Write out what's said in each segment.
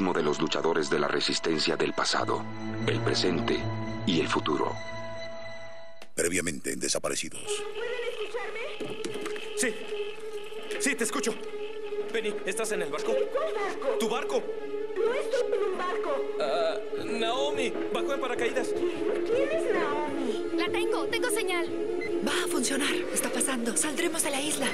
de los luchadores de la resistencia del pasado, el presente y el futuro. Previamente en Desaparecidos. ¿Pueden escucharme? Sí. Sí, te escucho. Penny, ¿estás en el barco? ¿Cuál barco? ¿Tu barco? No estoy en un barco. Ah, Naomi, bajó en paracaídas. ¿Quién es Naomi? La tengo, tengo señal. Va a funcionar. Está pasando. Saldremos de la isla.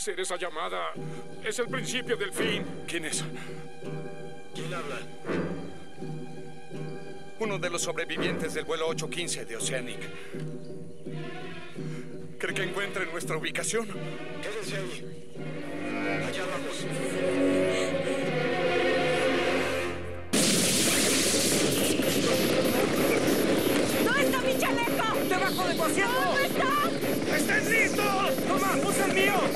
Hacer esa llamada es el principio del fin. ¿Quién es? ¿Quién habla? Uno de los sobrevivientes del vuelo 815 de Oceanic. ¿Cree que encuentre nuestra ubicación? Quédense ahí. Allá vamos. ¿No está mi chaleco? ¡Debajo de tu asiento! ¿Dónde está? ¡Estén listos! ¡Toma, usa el mío!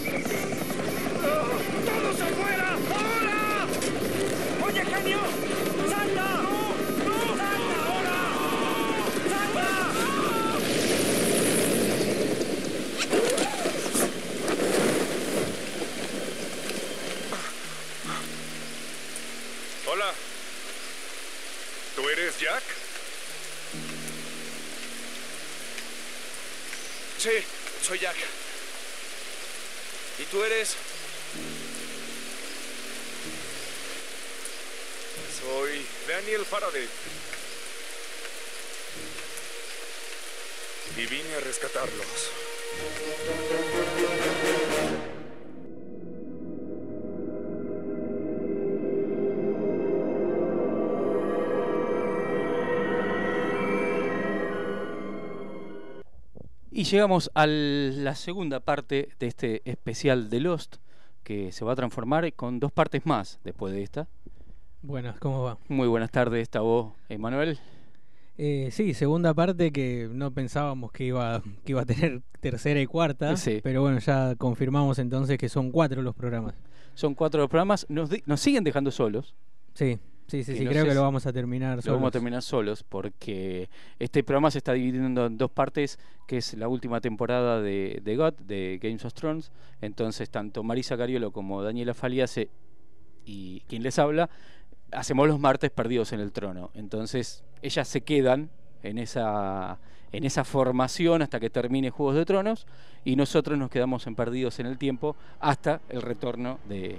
Soy Daniel Faraday. Y vine a rescatarlos. Y llegamos a la segunda parte de este especial de Lost, que se va a transformar con dos partes más después de esta. Buenas, ¿cómo va? Muy buenas tardes, esta voz, Emanuel. Eh, sí, segunda parte que no pensábamos que iba, que iba a tener tercera y cuarta, Sí. pero bueno, ya confirmamos entonces que son cuatro los programas. Son cuatro los programas, nos, nos siguen dejando solos. Sí, sí, sí, sí, no creo que lo vamos a terminar Lo solos. vamos a terminar solos porque este programa se está dividiendo en dos partes, que es la última temporada de, de God, de Games of Thrones. Entonces, tanto Marisa Cariolo como Daniela Faliase y quien les habla, hacemos los martes perdidos en el trono. Entonces, ellas se quedan en esa, en esa formación hasta que termine Juegos de Tronos y nosotros nos quedamos en perdidos en el tiempo hasta el retorno de...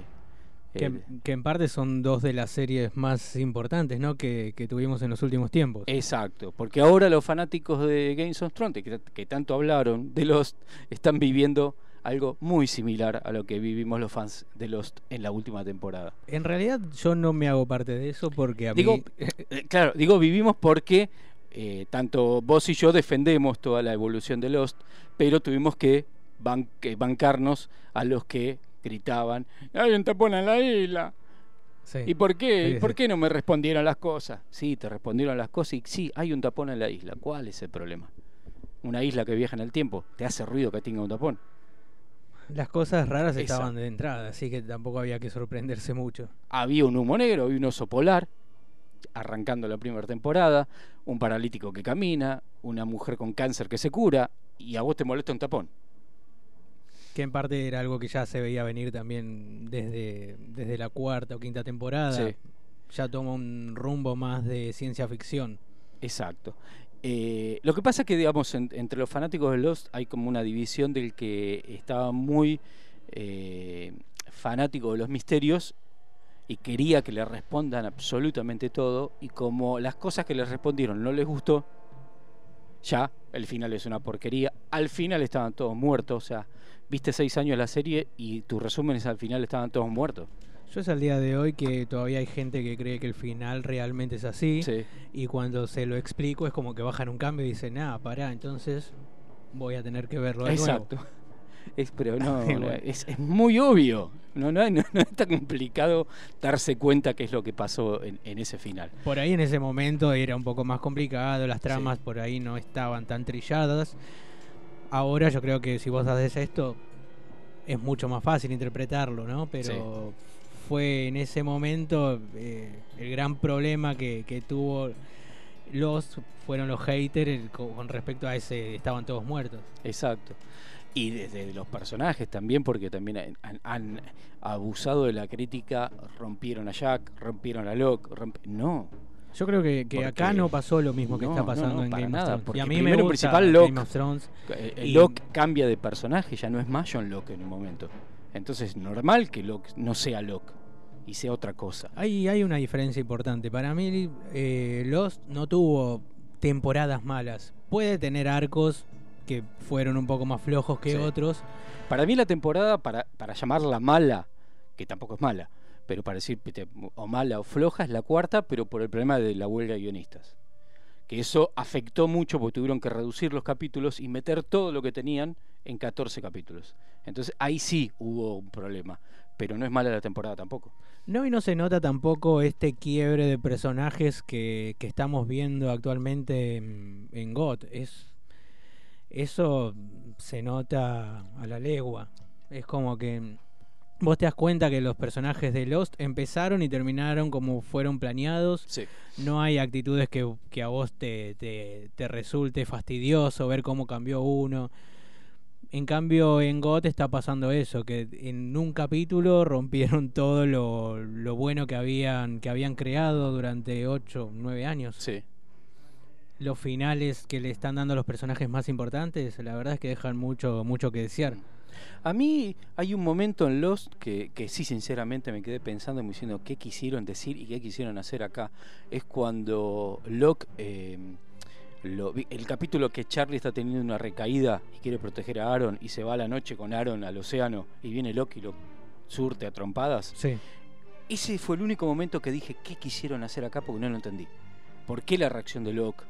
Que, que en parte son dos de las series más importantes ¿no? que, que tuvimos en los últimos tiempos. Exacto, porque ahora los fanáticos de Games of Thrones, que, que tanto hablaron de Lost, están viviendo algo muy similar a lo que vivimos los fans de Lost en la última temporada. En realidad yo no me hago parte de eso porque a Digo, mí... eh, claro, digo vivimos porque eh, tanto vos y yo defendemos toda la evolución de Lost, pero tuvimos que bancarnos a los que gritaban, hay un tapón en la isla. Sí. ¿Y por qué? Sí, ¿Y por qué no me respondieron las cosas? Sí, te respondieron las cosas y sí, hay un tapón en la isla. ¿Cuál es el problema? Una isla que viaja en el tiempo, ¿te hace ruido que tenga un tapón? Las cosas raras Esa. estaban de entrada, así que tampoco había que sorprenderse mucho. Había un humo negro, había un oso polar, arrancando la primera temporada, un paralítico que camina, una mujer con cáncer que se cura, y a vos te molesta un tapón. Que en parte era algo que ya se veía venir también desde, desde la cuarta o quinta temporada. Sí. Ya toma un rumbo más de ciencia ficción. Exacto. Eh, lo que pasa es que, digamos, en- entre los fanáticos de Lost hay como una división del que estaba muy eh, fanático de los misterios y quería que le respondan absolutamente todo y como las cosas que le respondieron no les gustó, ya el final es una porquería. Al final estaban todos muertos, o sea, viste seis años la serie y tus resúmenes al final estaban todos muertos. Yo es al día de hoy que todavía hay gente que cree que el final realmente es así. Sí. Y cuando se lo explico es como que bajan un cambio y dicen, nada, pará, entonces voy a tener que verlo de Exacto. nuevo. Es, pero no, bueno. es, es muy obvio. No, no, no, no es tan complicado darse cuenta qué es lo que pasó en, en ese final. Por ahí en ese momento era un poco más complicado, las tramas por ahí no estaban tan trilladas. Ahora yo creo que si vos haces esto es mucho más fácil interpretarlo, ¿no? Pero fue en ese momento eh, el gran problema que, que tuvo los fueron los haters el- co- con respecto a ese estaban todos muertos. Exacto. Y desde los personajes también, porque también han, abusado de la crítica, rompieron a Jack, rompieron a Locke. romp- No. Yo creo que, que acá no pasó lo mismo que No, está pasando no, en para Game of nada, Thrones. Y a mí primero me gusta principal, Game Locke. of Thrones. Eh, Y- Locke cambia de personaje, ya no es más John Locke en un momento. Entonces es normal que Locke no sea Locke y sea otra cosa. Hay, hay una diferencia importante. Para mí, eh, Lost no tuvo temporadas malas. Puede tener arcos que fueron un poco más flojos que Sí. otros. Para mí la temporada, para, para llamarla mala, que tampoco es mala, pero para decir o mala o floja, es la cuarta, pero por el problema de la huelga de guionistas. Que eso afectó mucho porque tuvieron que reducir los capítulos y meter todo lo que tenían en 14 capítulos. Entonces ahí sí hubo un problema, pero no es mala la temporada tampoco. No, y no se nota tampoco este quiebre de personajes que, que estamos viendo actualmente en, en GOT. Es, eso se nota a la legua. Es como que vos te das cuenta que los personajes de Lost empezaron y terminaron como fueron planeados. Sí. No hay actitudes que, que a vos te, te, te resulte fastidioso ver cómo cambió uno. En cambio, en GOT está pasando eso, que en un capítulo rompieron todo lo, lo bueno que habían, que habían creado durante 8, 9 años. Sí. Los finales que le están dando a los personajes más importantes, la verdad es que dejan mucho, mucho que desear. A mí hay un momento en Lost que, que sí, sinceramente, me quedé pensando y diciendo qué quisieron decir y qué quisieron hacer acá. Es cuando Locke, eh, lo- el capítulo que Charlie está teniendo una recaída y quiere proteger a Aaron y se va a la noche con Aaron al océano y viene Locke y lo surte a trompadas. Sí. Ese fue el único momento que dije qué quisieron hacer acá porque no lo entendí. ¿Por qué la reacción de Locke?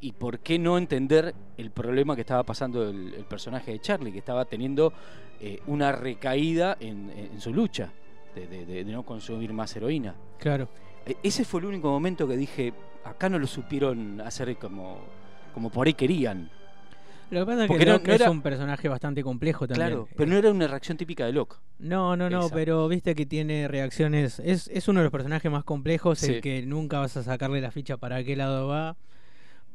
¿Y por qué no entender el problema que estaba pasando el, el personaje de Charlie, que estaba teniendo eh, una recaída en, su lucha de, de- de- de no consumir más heroína? Claro. E- Ese fue el único momento que dije, acá no lo supieron hacer como, como por ahí querían. Lo que pasa es Porque que no- Locke no era- es un personaje bastante complejo también. Claro, pero no era una reacción típica de Locke. No, no, no, Esa. pero viste que tiene reacciones. Es, es uno de los personajes más complejos, Sí. el que nunca vas a sacarle la ficha para qué lado va.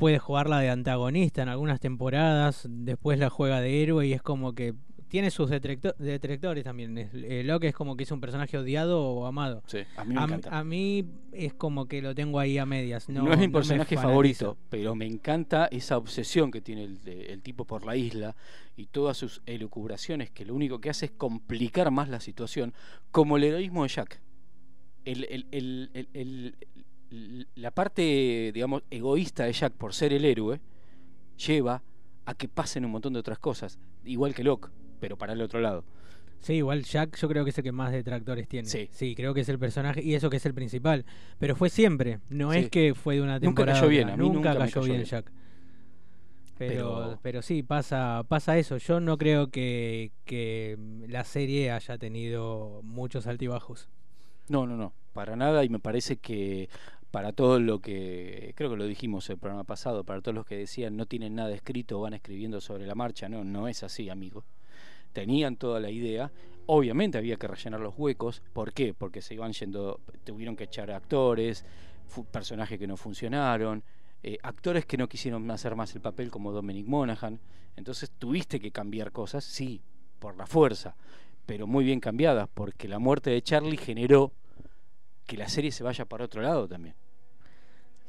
Puede jugarla de antagonista en algunas temporadas, después la juega de héroe y es como que tiene sus detracto- detractores también. Eh, Locke es como que es un personaje odiado o amado. Sí, a mí me A, encanta. a mí es como que lo tengo ahí a medias. No, No, es mi personaje favorito, pero me encanta esa obsesión que tiene el, tipo por la isla y todas sus elucubraciones que lo único que hace es complicar más la situación, como el heroísmo de Jack. El- el- el- el- el- el- la parte, digamos, egoísta de Jack por ser el héroe lleva a que pasen un montón de otras cosas, igual que Locke, pero para el otro lado. Sí, igual Jack yo creo que es el que más detractores tiene. Sí. creo que es el personaje y eso que es el principal. Pero fue siempre, no es Sí. que fue de una Nunca temporada. cayó a bien, a mí nunca, nunca cayó, cayó bien, bien. Jack. Pero, Pero- pero sí, pasa, pasa eso. Yo no creo que, que la serie haya tenido muchos altibajos. No, no, no, para nada y me parece que para todo lo que, creo que lo dijimos el programa pasado, para todos los que decían no tienen nada escrito van escribiendo sobre la marcha, no, no es así, amigo. Tenían toda la idea, obviamente había que rellenar los huecos, ¿por qué? Porque se iban yendo, tuvieron que echar actores, personajes que no funcionaron, eh, actores que no quisieron hacer más el papel como Dominic Monaghan, entonces tuviste que cambiar cosas, sí, por la fuerza, pero muy bien cambiadas, porque la muerte de Charlie generó que la serie se vaya para otro lado también.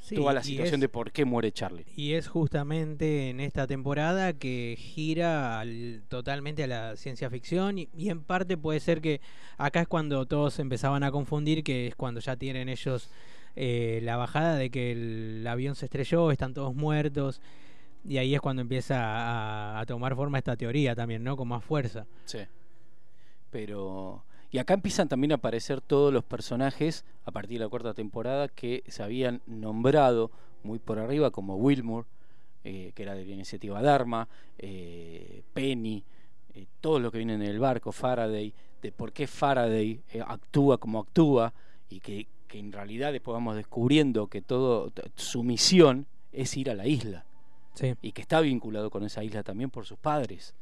Sí, Toda la situación es- de por qué muere Charlie. Y es justamente en esta temporada que gira al- totalmente a la ciencia ficción y, y en parte puede ser que acá es cuando todos empezaban a confundir que es cuando ya tienen ellos eh, la bajada de que el avión se estrelló, están todos muertos y ahí es cuando empieza a, a tomar forma esta teoría también, ¿no? Con más fuerza. Sí. Pero. Y acá empiezan también a aparecer todos los personajes a partir de la cuarta temporada que se habían nombrado muy por arriba, como Wilmore, eh, que era de la iniciativa Dharma, eh, Penny, eh, todo lo que viene en el barco, Faraday, de por qué Faraday eh, actúa como actúa y que, que en realidad después vamos descubriendo que todo su misión es ir a la isla Sí. y que está vinculado con esa isla también por sus padres.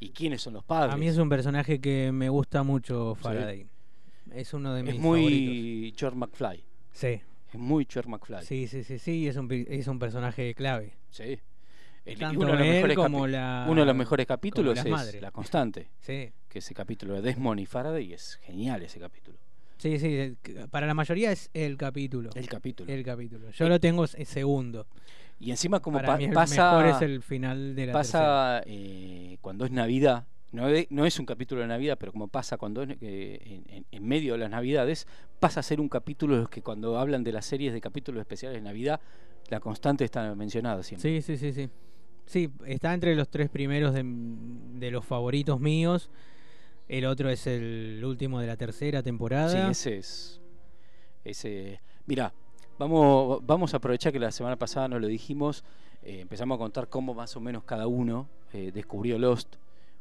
¿Y quiénes son los padres? A mí es un personaje que me gusta mucho Faraday. Es uno de mis Es muy. George McFly. Sí. Es muy George McFly. Sí, sí, sí, sí, es un, es un personaje clave. Sí. El- y Tanto uno, de los como la- uno de los mejores capítulos es madres. La Constante, Sí. que ese capítulo de Desmond y Faraday es genial ese capítulo. Sí, sí, para la mayoría es el capítulo. El capítulo. El capítulo. Yo lo tengo segundo. Y encima como Para pa- mí el pasa mejor es el final de la pasa eh, cuando es Navidad, no, es- no es un capítulo de Navidad, pero como pasa cuando es, eh, en medio de las Navidades, pasa a ser un capítulo de los que cuando hablan de las series de capítulos especiales de Navidad, la constante está mencionada siempre. Sí, sí, sí, sí. Sí, está entre los tres primeros de, de los favoritos míos. El otro es el último de la tercera temporada. Sí, ese es. Ese. Mira, vamos, vamos a aprovechar que la semana pasada no lo dijimos. eh, empezamos a contar cómo más o menos cada uno eh, descubrió Lost.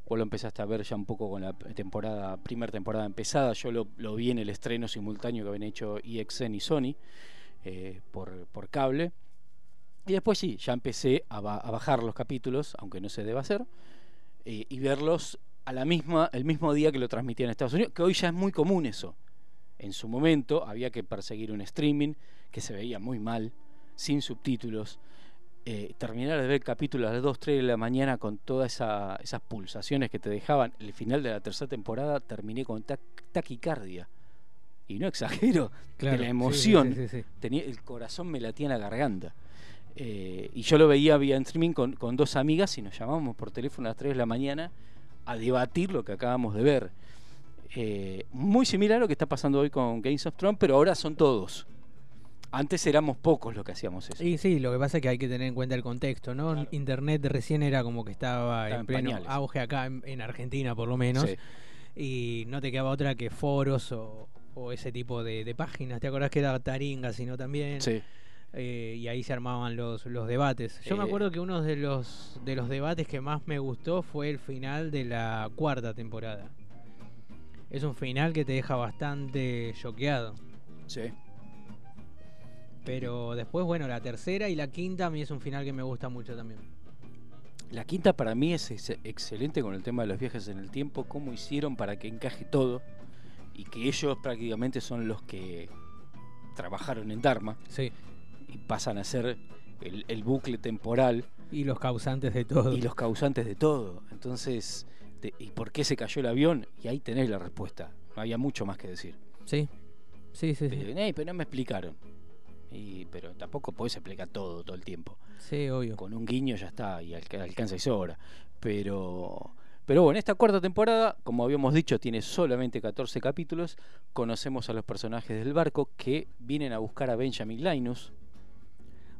Vos lo empezaste a ver ya un poco con la temporada, primera temporada empezada. Yo lo, vi en el estreno simultáneo que habían hecho EXN y Sony eh, por, por cable. Y después sí, ya empecé a, ba- a bajar los capítulos, aunque no se deba hacer, y verlos a la misma, el mismo día que lo transmitían en Estados Unidos, que hoy ya es muy común eso. En su momento había que perseguir un streaming que se veía muy mal, sin subtítulos. Eh, terminar de ver el capítulo a las 2, 3 de la mañana con todas esa- esas pulsaciones que te dejaban. El final de la tercera temporada terminé con taquicardia. Y no exagero, Claro, de la emoción. sí, sí, sí, sí. Tenía, el corazón me latía en la garganta. Eh, y yo lo veía vía en streaming con, con dos amigas y nos llamábamos por teléfono a las 3 de la mañana a debatir lo que acabamos de ver. Eh, muy similar a lo que está pasando hoy con Games of Thrones, pero ahora son todos. Antes éramos pocos los que hacíamos eso. Sí, sí, lo que pasa es que hay que tener en cuenta el contexto, ¿no? Internet recién era como que estaba, Estaba en en pleno pañales. auge acá en, en Argentina por lo menos. Sí. Y no te quedaba otra que foros o, o ese tipo de, de páginas. ¿Te acordás que era Taringa, sino también? Sí. Eh, y ahí se armaban los, los debates. Yo me Eh. acuerdo que uno de los, de los debates que más me gustó fue el final de la cuarta temporada. Es un final que te deja bastante choqueado. Sí. Pero después, bueno, la tercera y la quinta a mí es un final que me gusta mucho también. La quinta para mí es ex- excelente con el tema de los viajes en el tiempo, cómo hicieron para que encaje todo y que ellos prácticamente son los que trabajaron en Dharma Sí. y pasan a ser el, el bucle temporal Y los causantes de todo. y los causantes de todo. Entonces, de- ¿y por qué se cayó el avión? Y ahí tenés la respuesta. No había mucho más que decir. Sí. Sí, sí, sí. dicen, "Ey, pero no me explicaron. Y, pero tampoco podés explicar todo todo el tiempo. Sí, obvio. Con un guiño ya está y alca- alcanza y sobra. Pero, pero bueno, esta cuarta temporada, como habíamos dicho, tiene solamente 14 capítulos. Conocemos a los personajes del barco que vienen a buscar a Benjamin Linus.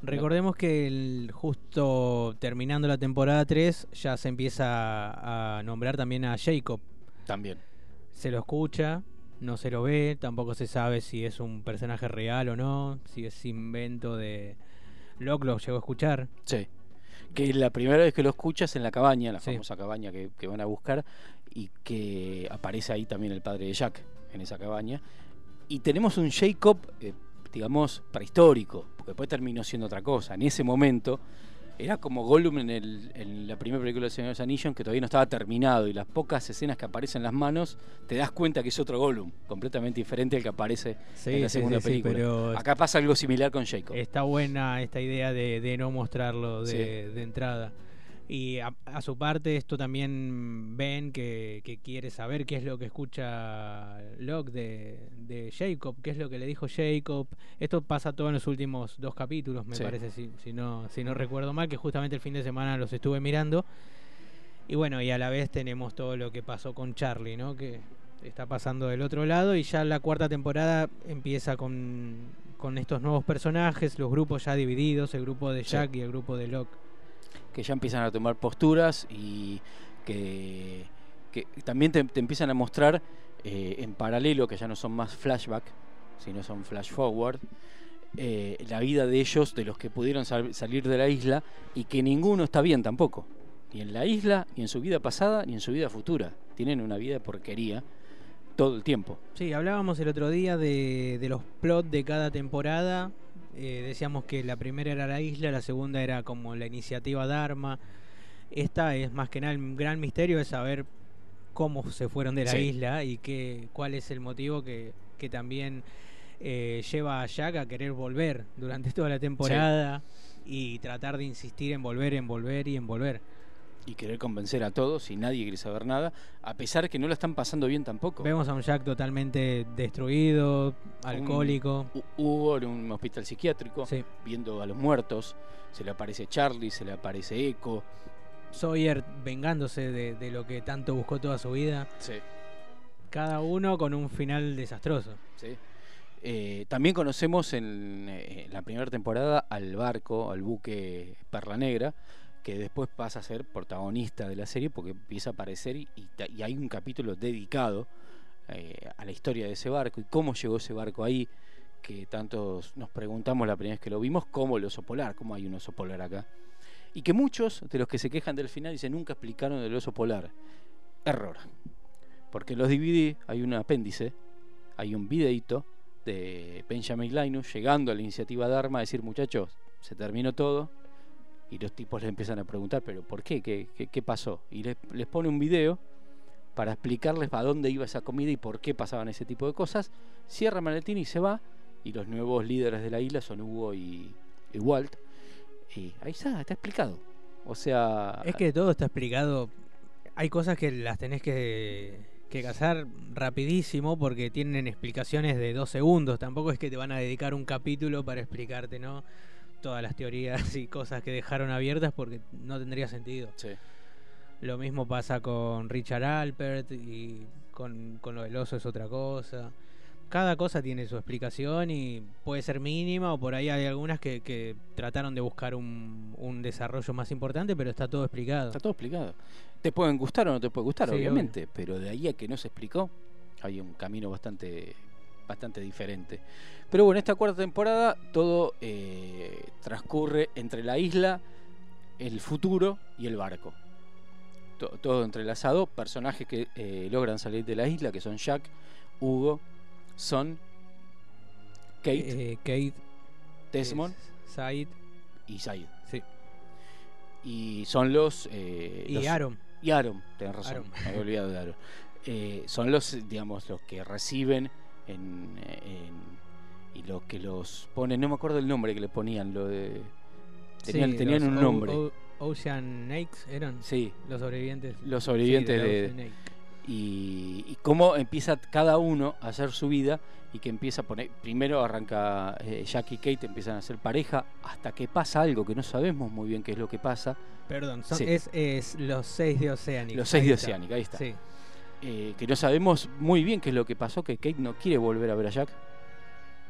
Recordemos que el- justo terminando la temporada 3 ya se empieza a nombrar también a Jacob. También. Se lo escucha, no se lo ve, tampoco se sabe si es un personaje real o no, si es invento de... Locke lo llegó a escuchar. Sí. Que la primera vez que lo escuchas en la cabaña, la Sí. famosa cabaña que, que van a buscar, y que aparece ahí también el padre de Jack en esa cabaña. Y tenemos un Jacob, eh, digamos, prehistórico, porque después terminó siendo otra cosa. En ese momento era como Gollum en, el- en la primera película de Señor de los Anillos, que todavía no estaba terminado, y las pocas escenas que aparecen en las manos, te das cuenta que es otro Gollum, completamente diferente al que aparece Sí, en la segunda sí, sí, película. pero Acá pasa algo similar con Jacob. está buena esta idea de, de no mostrarlo de, de entrada. Y a, a su parte, esto también ven que, que quiere saber qué es lo que escucha Locke de, de Jacob, qué es lo que le dijo Jacob. Esto pasa todo en los últimos dos capítulos, me Sí. parece, si, si, no, si no recuerdo mal, que justamente el fin de semana los estuve mirando. Y bueno, y a la vez tenemos todo lo que pasó con Charlie, ¿no? Que está pasando del otro lado y ya la cuarta temporada empieza con, con estos nuevos personajes, los grupos ya divididos, el grupo de Sí. Jack y el grupo de Locke. Que ya empiezan a tomar posturas y que, que también te, empiezan a mostrar eh, en paralelo, que ya no son más flashback, sino son flash forward, eh, la vida de ellos, de los que pudieron sal- salir de la isla, y que ninguno está bien tampoco. Ni en la isla, ni en su vida pasada, ni en su vida futura. Tienen una vida de porquería todo el tiempo. Sí, hablábamos el otro día de, de los plots de cada temporada. Eh, decíamos que la primera era la isla, la segunda era como la iniciativa Dharma. Esta es más que nada el gran misterio es saber cómo se fueron de la Sí. isla y qué, cuál es el motivo que, que también eh, lleva a Jack a querer volver durante toda la temporada y tratar de insistir en volver, en volver y en volver. Y querer convencer a todos y nadie quiere saber nada, a pesar que no la están pasando bien tampoco. Vemos a un Jack totalmente destruido, alcohólico. Un- Hu- Hugo en un hospital psiquiátrico, Sí. viendo a los muertos. Se le aparece Charlie, se le aparece Echo. Sawyer vengándose de, de lo que tanto buscó toda su vida. Cada uno con un final desastroso. Sí. Eh, también conocemos en, eh, en la primera temporada al barco, al buque Perla Negra, que después pasa a ser protagonista de la serie porque empieza a aparecer y, hay un capítulo dedicado eh, a la historia de ese barco y cómo llegó ese barco ahí, que tantos nos preguntamos la primera vez que lo vimos, cómo el oso polar, cómo hay un oso polar acá. Y que muchos de los que se quejan del final dicen nunca explicaron el oso polar. Error. Porque los DVD hay un apéndice, hay un videito de Benjamin Linus llegando a la iniciativa Dharma a decir, muchachos, se terminó todo. Y los tipos le empiezan a preguntar, ¿pero por qué? ¿Qué, qué, qué pasó? Y les, les pone un video para explicarles a dónde iba esa comida y por qué pasaban ese tipo de cosas. Cierra maletín y se va. Y los nuevos líderes de la isla son Hugo y, y Walt. Y ahí está, está explicado. O sea, Es que todo está explicado. Hay cosas que las tenés que, que cazar rapidísimo porque tienen explicaciones de dos segundos. Tampoco es que te van a dedicar un capítulo para explicarte, ¿no? Todas las teorías y cosas que dejaron abiertas porque no tendría sentido. sí. Lo mismo pasa con Richard Alpert y con, con lo del oso es otra cosa. Cada cosa tiene su explicación y puede ser mínima o por ahí hay algunas que, que trataron de buscar un, un desarrollo más importante, pero está todo explicado. Está todo explicado. Te pueden gustar o no te puede gustar, Sí, obviamente, pero de ahí a que no se explicó, hay un camino bastante, bastante diferente. Pero bueno, esta cuarta temporada todo eh, transcurre entre la isla, el futuro y el barco. To- todo entrelazado, personajes que eh, logran salir de la isla, que son Jack, Hugo, Son, Kate, Eh, Kate, Desmond es Said y Said. sí. Y son los... y los- Aaron. Y Aaron, tenés razón, Aaron. me había olvidado de Aaron. Son los, digamos, los que reciben en, en- y los que los ponen, no me acuerdo el nombre que le ponían, lo de tenían, Sí, tenían un O- nombre. O- Ocean Snakes eran sí, los sobrevivientes. los sobrevivientes de, Ocean Snake. y, y cómo empieza cada uno a hacer su vida y que empieza a poner, primero arranca eh, Jack y Kate empiezan a ser pareja hasta que pasa algo que no sabemos muy bien qué es lo que pasa, Perdón, son- Sí. es, es los seis de Oceanic. los seis de. Oceánica, ahí está. Sí. Eh, que no sabemos muy bien qué es lo que pasó, que Kate no quiere volver a ver a Jack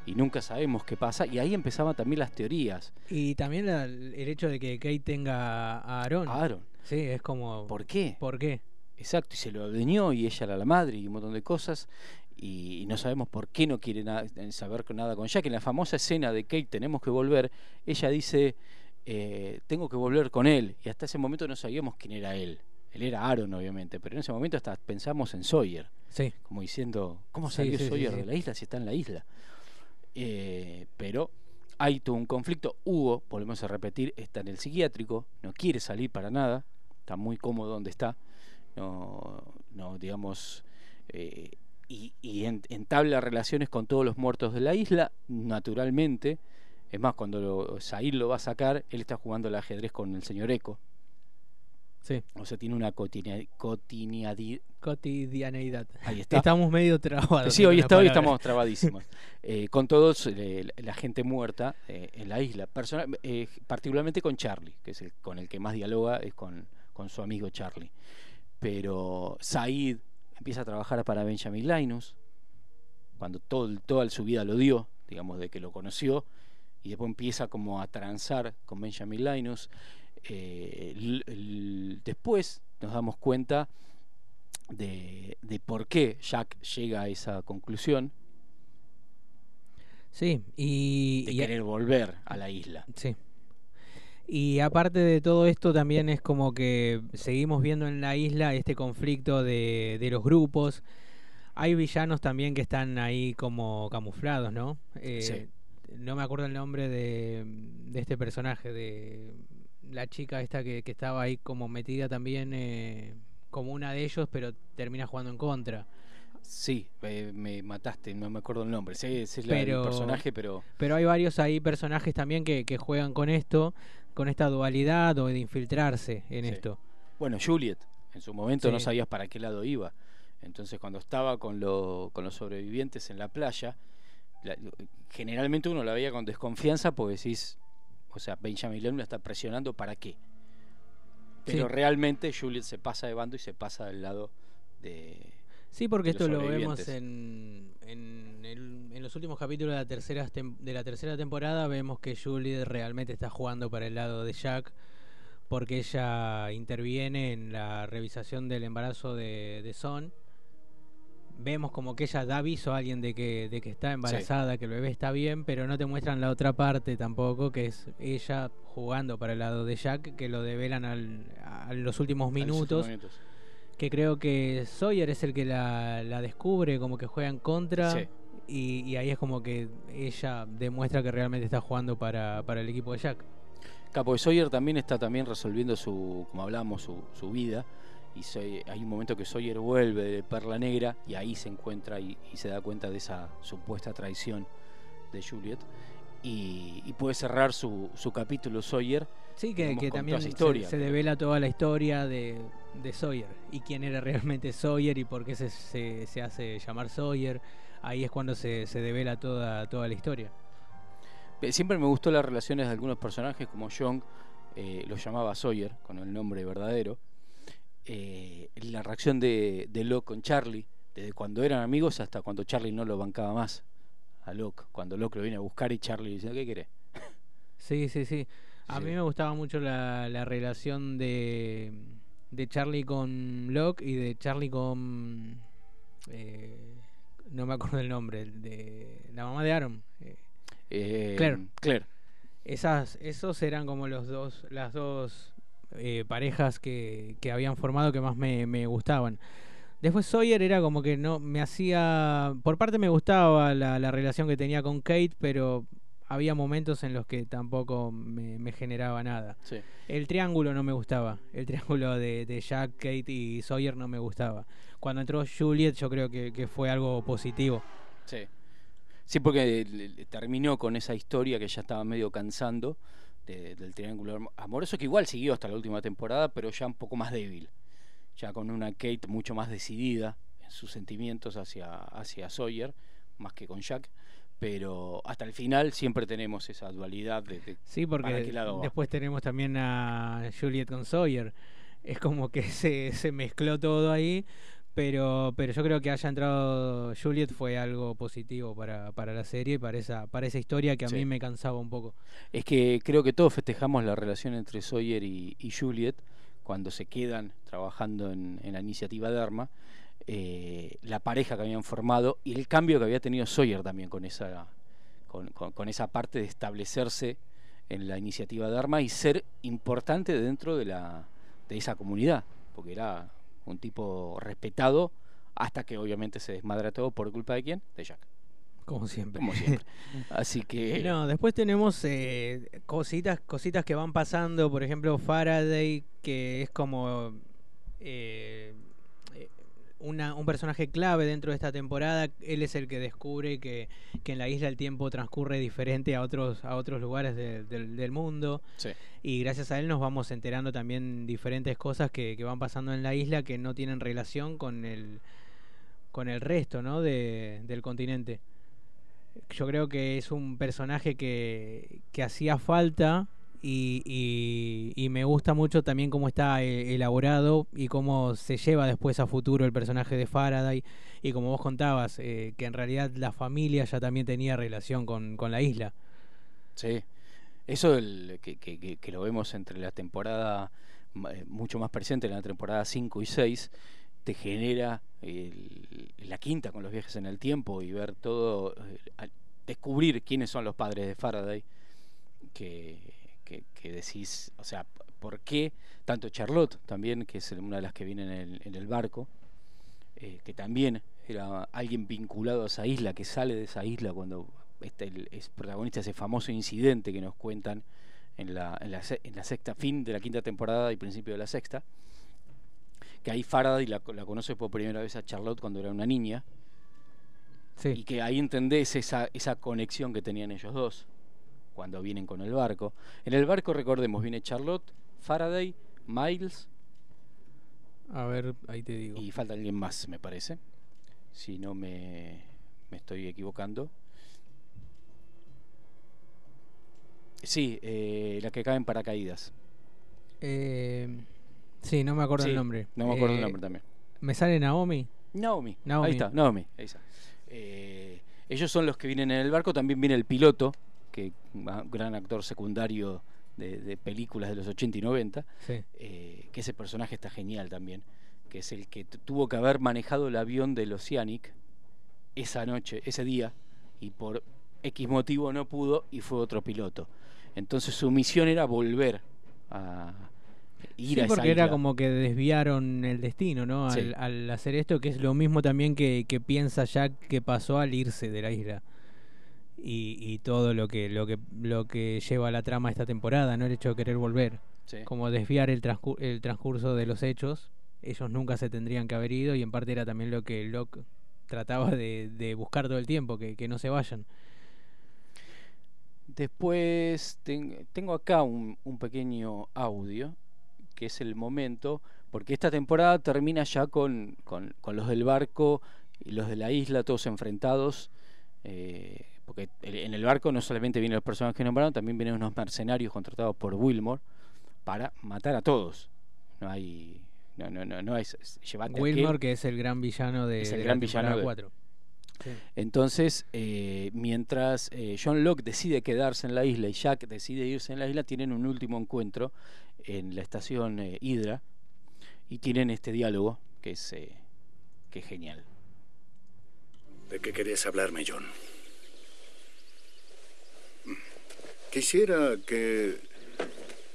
y nunca sabemos qué pasa y ahí empezaban también las teorías. Y también la- el hecho de que Kate tenga a Aaron. Aaron, Sí, es como. ¿por qué? ¿Por qué? Exacto, y se lo adueñó y ella era la madre y un montón de cosas y, y no sabemos por qué no quiere nada- saber nada con Jack. En la famosa escena de Kate tenemos que volver, ella dice eh, tengo que volver con él y hasta ese momento no sabíamos quién era él. Él era Aaron, obviamente, pero en ese momento hasta pensamos en Sawyer. Sí. como diciendo, ¿cómo salió sí, Sawyer de la isla si está en la isla? Eh, pero hay todo un conflicto. Hugo, volvemos a repetir, está en el psiquiátrico, no quiere salir para nada, está muy cómodo donde está, no, no digamos, eh, y, y en- entabla relaciones con todos los muertos de la isla, naturalmente. Es más, cuando lo, Zahir lo va a sacar, él está jugando al ajedrez con el señor Eco. Sí. O sea, tiene una cotidia- cotidianidad. Cotidianeidad. Ahí está. Estamos medio trabados. Sí, hoy, está, hoy estamos trabadísimos. Eh, con todos eh, la- gente muerta eh, en la isla. Persona- particularmente con Charlie, que es el con el que más dialoga, es con, con su amigo Charlie. Pero Said empieza a trabajar para Benjamin Linus, cuando todo, toda su vida lo dio, digamos, de que lo conoció, y después empieza como a transar con Benjamin Linus. Eh, después nos damos cuenta de, de por qué Jack llega a esa conclusión Sí, y, de y- querer volver a la isla. Sí. Y aparte de todo esto, también es como que seguimos viendo en la isla este conflicto de, de los grupos. Hay villanos también que están ahí como camuflados, ¿no? Eh, Sí. No me acuerdo el nombre de, de este personaje, de la chica esta que, que estaba ahí como metida también eh, como una de ellos, pero termina jugando en contra. Sí, eh, me mataste, no me acuerdo el nombre. Sé, sé la- Pero- el personaje, pero Pero hay varios ahí personajes también que, que juegan con esto, con esta dualidad o de infiltrarse en Sí. esto. bueno, Juliet, en su momento no Sí. sabías para qué lado iba. Entonces, cuando estaba con, lo- con los sobrevivientes en la playa, la- generalmente uno la veía con desconfianza porque decís, o sea, Benjamin la está presionando para qué. Pero Sí. realmente Juliet se pasa de bando y se pasa del lado de. Sí, porque de esto lo vemos en, en, el- en los últimos capítulos de la, tercera, de la tercera temporada. Vemos que Juliet realmente está jugando para el lado de Jack porque ella interviene en la revisación del embarazo de, de Son. Vemos como que ella da aviso a alguien de que, de que está embarazada, que el bebé está bien, pero no te muestran la otra parte tampoco, que es ella jugando para el lado de Jack, que lo develan al, a los últimos los minutos que creo que Sawyer es el que la, la descubre, como que juega en contra. Sí. Y, y ahí es como que ella demuestra que realmente está jugando para, para el equipo de Jack. Capo Sawyer también está también resolviendo su, como hablábamos, su, su vida. Y Soy- hay un momento que Sawyer vuelve de Perla Negra y ahí se encuentra y, y se da cuenta de esa supuesta traición de Juliet. Y, y puede cerrar su, su capítulo Sawyer. Sí, que, digamos, que con también se- se, devela toda la historia de, de Sawyer y quién era realmente Sawyer y por qué se, se, se hace llamar Sawyer. Ahí es cuando se, se devela toda, toda la historia. Siempre me gustó las relaciones de algunos personajes, como Young eh, lo llamaba Sawyer, con el nombre verdadero. Eh, la reacción de, de Locke con Charlie, desde cuando eran amigos hasta cuando Charlie no lo bancaba más a Locke. Cuando Locke lo viene a buscar y Charlie dice, ¿qué querés? Sí, sí, sí. A Sí. mí me gustaba mucho la, la relación de, de Charlie con Locke y de Charlie con... eh, no me acuerdo el nombre, de la mamá de Aaron. Eh, Eh, Claire. Claire. esas, esos eran como los dos, las dos eh, parejas que, que habían formado que más me, me gustaban. Después Sawyer era como que no me hacía. Por parte me gustaba la, la relación que tenía con Kate, pero había momentos en los que tampoco me, me generaba nada. Sí. El triángulo no me gustaba. El triángulo de, de Jack, Kate y Sawyer no me gustaba. Cuando entró Juliet, yo creo que, que fue algo positivo. Sí. Sí, porque terminó con esa historia que ya estaba medio cansando de- del triángulo am- amoroso, que igual siguió hasta la última temporada, pero ya un poco más débil. Ya con una Kate mucho más decidida en sus sentimientos hacia, hacia Sawyer, más que con Jack. Pero hasta el final siempre tenemos esa dualidad de, de Sí, para porque qué lado va. después tenemos también a Juliet con Sawyer. Es como que se, se mezcló todo ahí, pero, pero yo creo que haya entrado Juliet fue algo positivo para, para la serie y para esa, para esa historia que a Sí. mí me cansaba un poco. Es que creo que todos festejamos la relación entre Sawyer y, y Juliet cuando se quedan trabajando en, en la iniciativa Dharma, eh, la pareja que habían formado y el cambio que había tenido Sawyer también con esa, con, con- con esa parte de establecerse en la iniciativa Dharma y ser importante dentro de, la, de esa comunidad, porque era un tipo respetado hasta que obviamente se desmadra todo por culpa de quién? De Jack, Como siempre. como siempre. Así que... No, después tenemos eh, cositas, cositas que van pasando, por ejemplo Faraday, que es como eh, una- un personaje clave dentro de esta temporada. Él es el que descubre que, que en la isla el tiempo transcurre diferente a otros, a otros lugares de- del- del mundo. Sí. Y gracias a él nos vamos enterando también diferentes cosas que, que van pasando en la isla que no tienen relación con el, con el resto ¿no? de, del continente. Yo creo que es un personaje que, que hacía falta y, y- me gusta mucho también cómo está eh, elaborado y cómo se lleva después a futuro el personaje de Faraday y como vos contabas, eh, que en realidad la familia ya también tenía relación con, con la isla. Sí, eso que, que- lo vemos entre la temporada, eh, mucho más presente en la temporada 5 y 6, te genera la quinta con los viajes en el tiempo y ver todo, descubrir quiénes son los padres de Faraday, que, que, que decís, o sea, ¿por qué tanto Charlotte también, que es una de las que viene en el, en el barco, eh, que también era alguien vinculado a esa isla, que sale de esa isla cuando este, el- es protagonista de ese famoso incidente que nos cuentan en la, en la, se- en la sexta, fin de la quinta temporada y principio de la sexta, que ahí Faraday la, la conoce por primera vez a Charlotte cuando era una niña, Sí. y que ahí entendés esa, esa conexión que tenían ellos dos cuando vienen con el barco. En el barco, recordemos, viene Charlotte, Faraday, Miles A ver, ahí te digo. y falta alguien más, me parece. Si no me, me estoy equivocando. Sí, eh, la que cae en paracaídas. Eh, sí, no me acuerdo Sí, el nombre. No me acuerdo el Eh, nombre también. ¿Me sale Naomi? Naomi. Naomi. Ahí está, Naomi. Ahí está. Eh, ellos son los que vienen en el barco. También viene el piloto, que gran actor secundario de, de películas de los 80 y 90. Sí. eh, que ese personaje está genial también. Que es el que tuvo que haber manejado el avión del Oceanic esa noche, ese día, y por X motivo no pudo y fue otro piloto. Entonces su misión era volver a ir Sí, a esa porque era como que desviaron el destino, ¿no? Sí. Al hacer esto, que es lo mismo también que, que piensa Jack que pasó al irse de la isla. Y, y todo lo que, lo que lo que lleva a la trama esta temporada, ¿no? El hecho de querer volver. Sí. Como desviar el, transcu- el transcurso de los hechos. Ellos nunca se tendrían que haber ido y en parte era también lo que Locke trataba de, de buscar todo el tiempo, que, que no se vayan. Después ten- tengo acá un, un pequeño audio, que es el momento, porque esta temporada termina ya con, con- con los del barco y los de la isla, todos enfrentados, eh, porque en el barco no solamente vienen los personajes que nombraron, también vienen unos mercenarios contratados por Wilmore para matar a todos. No hay... No, no, no, no es, es- Wilmore, que es el gran villano de, Es el de gran la villano de- 4. Sí. Entonces, eh, mientras eh, John Locke decide quedarse en la isla y Jack decide irse en la isla, tienen un último encuentro en la estación eh, Hydra y tienen este diálogo que es, eh, que es genial. ¿De qué querías hablarme, John? Quisiera que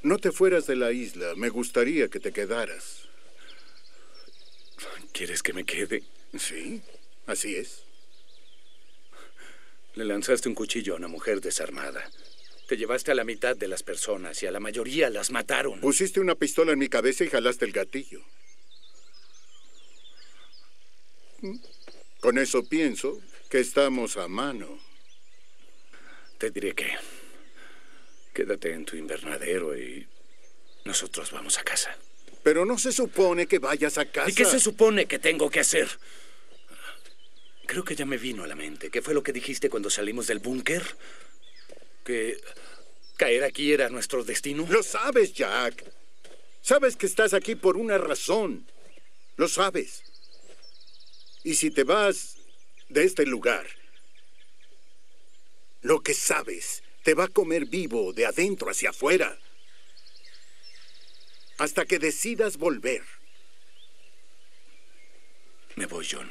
no te fueras de la isla. Me gustaría que te quedaras. ¿Quieres que me quede? Sí, así es. Le lanzaste un cuchillo a una mujer desarmada. Te llevaste a la mitad de las personas y a la mayoría las mataron. Pusiste una pistola en mi cabeza y jalaste el gatillo. Con eso pienso que estamos a mano. Te diré que quédate en tu invernadero y nosotros vamos a casa. Pero no se supone que vayas a casa. ¿Y qué se supone que tengo que hacer? Creo que ya me vino a la mente. ¿Qué fue lo que dijiste cuando salimos del búnker? ¿Que caer aquí era nuestro destino? Lo sabes, Jack. Sabes que estás aquí por una razón. Lo sabes. Y si te vas de este lugar, lo que sabes te va a comer vivo de adentro hacia afuera. Hasta que decidas volver. Me voy, John.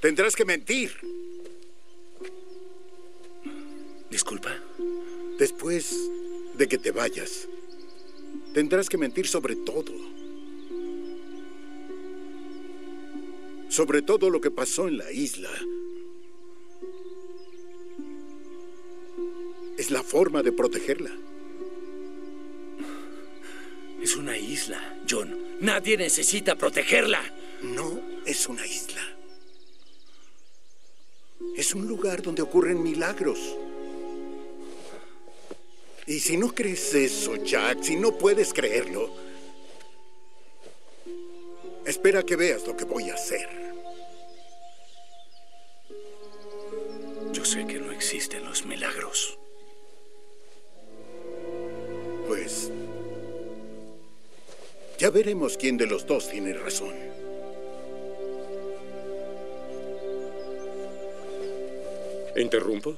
Tendrás que mentir. Disculpa. Después de que te vayas, tendrás que mentir sobre todo. Sobre todo lo que pasó en la isla. Es la forma de protegerla. Es una isla, John. Nadie necesita protegerla. No es una isla. Es un lugar donde ocurren milagros. Y si no crees eso, Jack, si no puedes creerlo, espera que veas lo que voy a hacer. Yo sé que no existen los milagros. Pues ya veremos quién de los dos tiene razón. ¿Interrumpo?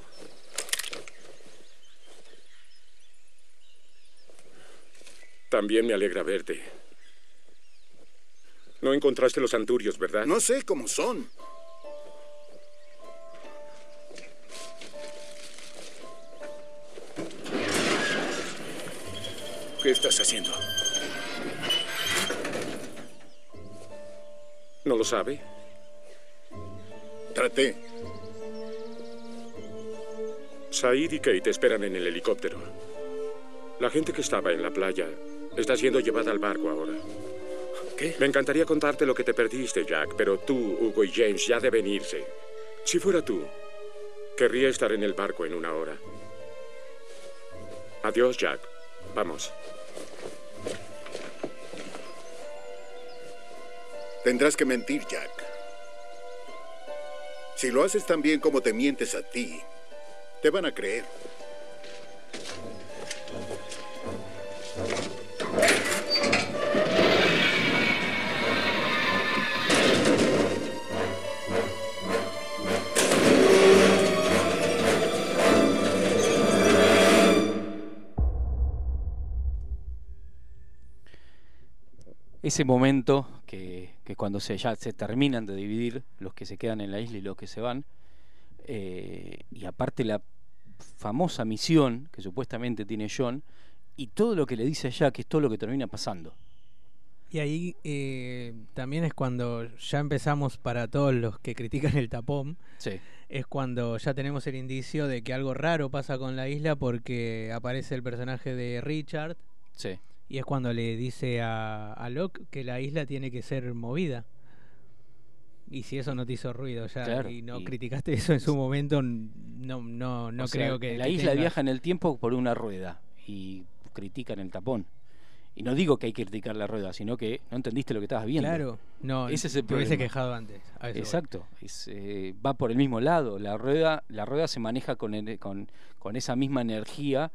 También me alegra verte. No encontraste los anturios, ¿verdad? No sé cómo son. ¿Qué estás haciendo? ¿No lo sabe? Traté. Said y Kate esperan en el helicóptero. La gente que estaba en la playa está siendo llevada al barco ahora. ¿Qué? Me encantaría contarte lo que te perdiste, Jack, pero tú, Hugo y James ya deben irse. Si fuera tú, querría estar en el barco en una hora. Adiós, Jack. Vamos. Tendrás que mentir, Jack. Si lo haces tan bien como te mientes a ti, te van a creer. ese momento que, que cuando se, ya se terminan de dividir los que se quedan en la isla y los que se van, eh, y aparte la famosa misión que supuestamente tiene John, y todo lo que le dice allá, que es todo lo que termina pasando. Y ahí eh, también es cuando ya empezamos para todos los que critican el tapón, Sí, es cuando ya tenemos el indicio de que algo raro pasa con la isla porque aparece el personaje de Richard sí. Y es cuando le dice a, a Locke que la isla tiene que ser movida. Y si eso no te hizo ruido ya Claro, y no y- criticaste eso en su momento, no no no sea, creo que La que isla viaja en el tiempo por una rueda y critican el tapón. Y no digo que hay que criticar la rueda, sino que no entendiste lo que estabas viendo. Claro, no, Ese es el te hubiese quejado antes. Exacto, es, eh, va por el mismo lado. La rueda, la rueda se maneja con, ene- con, con esa misma energía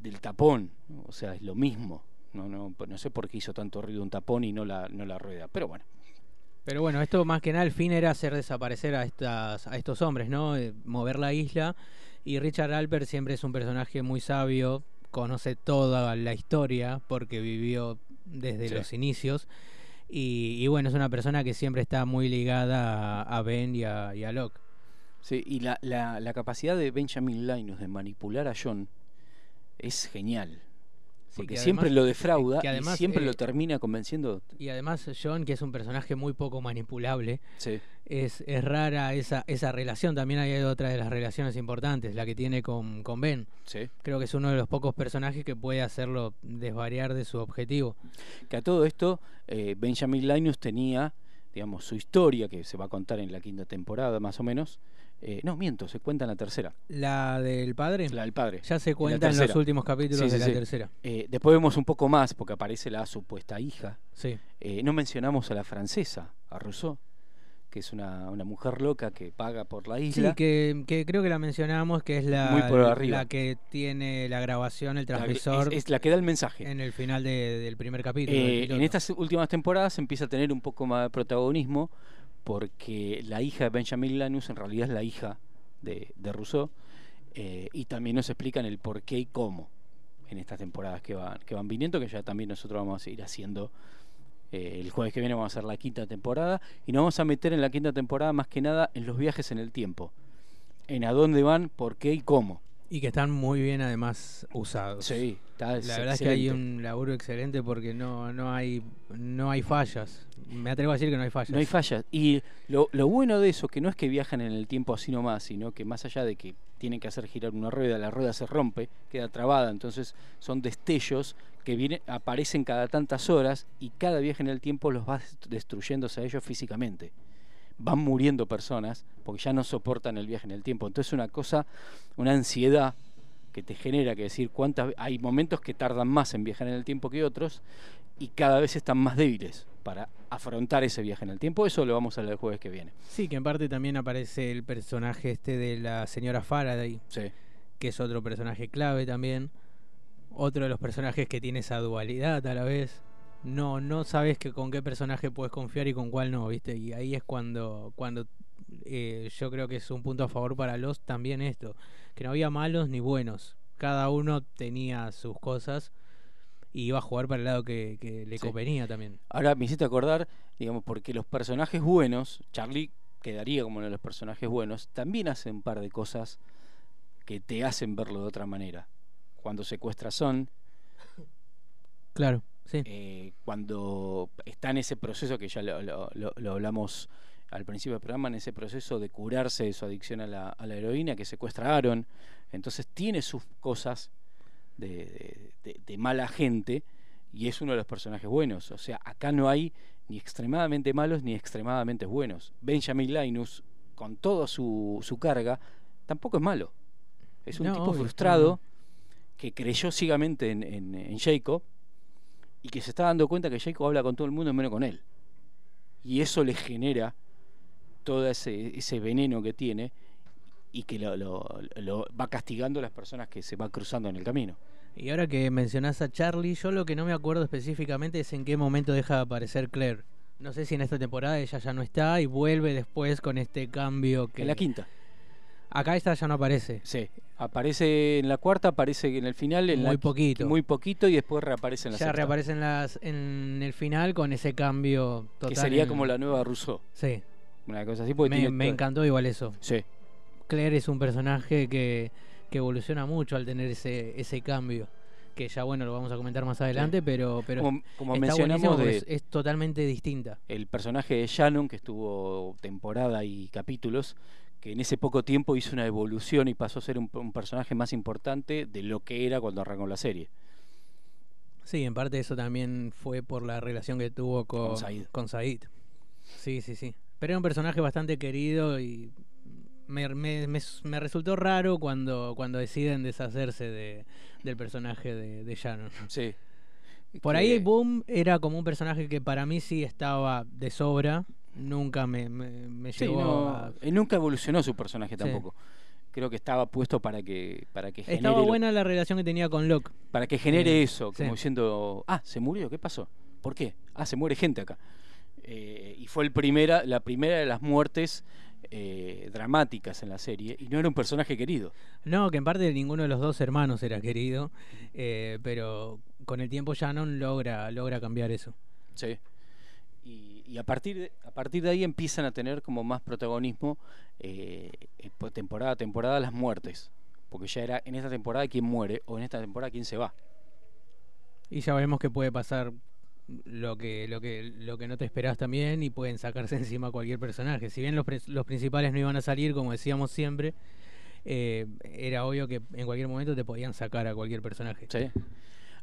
del tapón. O sea, es lo mismo. No, no, no sé por qué hizo tanto ruido un tapón y no la, no la rueda. Pero bueno, Pero bueno, esto más que nada el fin era hacer desaparecer a estas a estos hombres, ¿no? Eh, mover la isla y Richard Alpert siempre es un personaje muy sabio, conoce toda la historia porque vivió desde Sí. los inicios y, y bueno, es una persona que siempre está muy ligada a, a Ben y a, y a Locke. sí, y la, la, la capacidad de Benjamin Linus de manipular a John es genial. Porque que siempre además- lo defrauda que además, y siempre eh, lo termina convenciendo. Y además John, que es un personaje muy poco manipulable, Sí, es, es rara esa, esa relación. También hay otra de las relaciones importantes, la que tiene con, con Ben. sí. Creo que es uno de los pocos personajes que puede hacerlo desvariar de su objetivo. Que a todo esto, eh, Benjamin Linus tenía, digamos, su historia, que se va a contar en la quinta temporada más o menos. Eh, no, miento, se cuenta en la tercera, La del padre la del padre. ya se cuenta en, los últimos capítulos Sí, de sí, la sí. tercera. Eh, después vemos un poco más, porque aparece la supuesta hija. Sí. Eh, no mencionamos a la francesa, a Rousseau, que es una, una mujer loca que paga por la Sí, isla. que, que creo que la mencionamos, que es la, Muy por arriba. la que tiene la grabación, el La- transmisor es, es la que da el mensaje. en el final de- del primer capítulo. Eh, en estas últimas temporadas empieza a tener un poco más de protagonismo porque la hija de Benjamin Lanus en realidad es la hija de, de Rousseau eh, y también nos explican el por qué y cómo en estas temporadas que van, que van viniendo, que ya también nosotros vamos a ir haciendo. eh, el jueves que viene vamos a hacer la quinta temporada y nos vamos a meter en la quinta temporada más que nada en los viajes en el tiempo. En a dónde van, por qué y cómo. Y que están muy bien además usados. Sí, está La verdad es que hay un laburo excelente porque no, no hay no hay fallas. Me atrevo a decir que no hay fallas. No hay fallas. Y lo, lo bueno de eso, que no es que viajan en el tiempo así nomás, sino que más allá de que tienen que hacer girar una rueda, la rueda se rompe, queda trabada, entonces son destellos que vienen, aparecen cada tantas horas y cada viaje en el tiempo los va dest- destruyéndose a ellos físicamente. Van muriendo personas porque ya no soportan el viaje en el tiempo. Entonces una cosa, una ansiedad que te genera que decir cuántas hay momentos que tardan más en viajar en el tiempo que otros y cada vez están más débiles para afrontar ese viaje en el tiempo. Eso lo vamos a ver el jueves que viene. Sí, que en parte también aparece el personaje este de la señora Faraday, Sí. que es otro personaje clave también. Otro de los personajes que tiene esa dualidad a la vez. No, no sabes que con qué personaje puedes confiar y con cuál no, ¿viste? Y ahí es cuando, cuando eh, yo creo que es un punto a favor para los también esto, que no había malos ni buenos. Cada uno tenía sus cosas y iba a jugar para el lado que, que le Sí. convenía también. Ahora me hiciste acordar, digamos, porque los personajes buenos, Charlie quedaría como uno de los personajes buenos, también hacen un par de cosas que te hacen verlo de otra manera. Cuando secuestra a Son, Claro, sí. eh, cuando está en ese proceso que ya lo, lo- lo- lo hablamos al principio del programa, en ese proceso de curarse de su adicción a la, a la heroína, que secuestra a Aaron, entonces tiene sus cosas de, de- de- de mala gente y es uno de los personajes buenos. O sea, acá no hay ni extremadamente malos ni extremadamente buenos. Benjamin Linus, con toda su, su carga, tampoco es malo. Es un No, tipo frustrado no. que creyó ciegamente en, en, en Jacob y que se está dando cuenta que Jacob habla con todo el mundo menos con él. Y eso le genera todo ese, ese veneno que tiene y que lo, lo- lo va castigando a las personas que se va cruzando en el camino. Y ahora que mencionás a Charlie, yo lo que no me acuerdo específicamente es en qué momento deja de aparecer Claire. No sé si en esta temporada ella ya no está y vuelve después con este cambio que... En la quinta, Acá esta ya no aparece. sí. Aparece en la cuarta, aparece en el final, en Muy la, poquito. Muy poquito y después reaparece en la Ya sexta, reaparecen las, en el final con ese cambio total. Que sería en- como la nueva Rousseau. Sí, Una cosa así. porque me, tiene me encantó igual eso. Sí, Claire es un personaje que, que evoluciona mucho al tener ese, ese cambio. Que ya bueno, lo vamos a comentar más adelante, pero, pero como, como está mencionamos de, es totalmente distinta. el personaje de Shannon, que estuvo temporada y capítulos, que en ese poco tiempo hizo una evolución y pasó a ser un, un personaje más importante de lo que era cuando arrancó la serie. Sí, en parte eso también fue por la relación que tuvo con, Con Said. con Said. Sí, sí, sí. Pero era un personaje bastante querido y me, me- me- me resultó raro cuando, cuando deciden deshacerse de, del personaje de, de Shannon. Sí. Por Que- ahí Boom era como un personaje que para mí sí estaba de sobra. Nunca me, me, me Sí, llegó no, a... eh, nunca evolucionó su personaje Sí. tampoco. Creo que estaba puesto para que para que genere Estaba lo- buena la relación que tenía con Locke. para que genere Eh, eso, sí. como diciendo, ah, se murió, ¿qué pasó? ¿Por qué? Ah, se muere gente acá. Eh, y fue el primera, la primera de las muertes eh, dramáticas en la serie y no era un personaje querido. No, que en parte ninguno de los dos hermanos era querido, eh, pero con el tiempo Shannon logra, logra cambiar eso. Sí. Y, y a, partir de, a partir de ahí empiezan a tener como más protagonismo eh, eh, po- temporada a temporada las muertes. Porque ya era en esta temporada quién muere o en esta temporada quién se va. Y ya vemos que puede pasar lo que, lo que, lo que no te esperás también y pueden sacarse encima cualquier personaje. Si bien los, los principales no iban a salir, como decíamos siempre, eh, era obvio que en cualquier momento te podían sacar a cualquier personaje. ¿sí?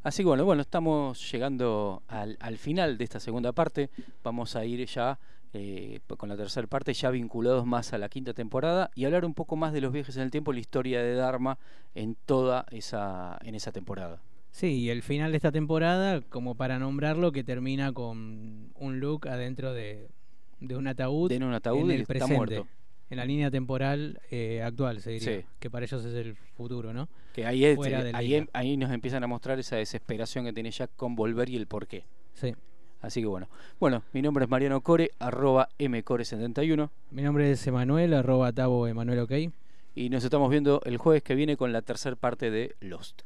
Así que bueno, bueno, estamos llegando al, al final de esta segunda parte. Vamos a ir ya eh, con la tercera parte, ya vinculados más a la quinta temporada y hablar un poco más de los viajes en el tiempo, la historia de Dharma en toda esa, en esa temporada. Sí, y el final de esta temporada, como para nombrarlo, que termina con un look adentro de, de un ataúd. De un ataúd en y el está presente, muerto. En la línea temporal eh, actual, se diría. Sí. Que para ellos es el futuro, ¿no? Que ahí, es- la ahí, ahí nos empiezan a mostrar esa desesperación que tiene Jack con volver y el por qué. Sí. Así que bueno. Bueno, mi nombre es Mariano Core, arroba mcore71. Mi nombre es Emanuel, arroba tabo Emanuel OK. Y nos estamos viendo el jueves que viene con la tercera parte de Lost.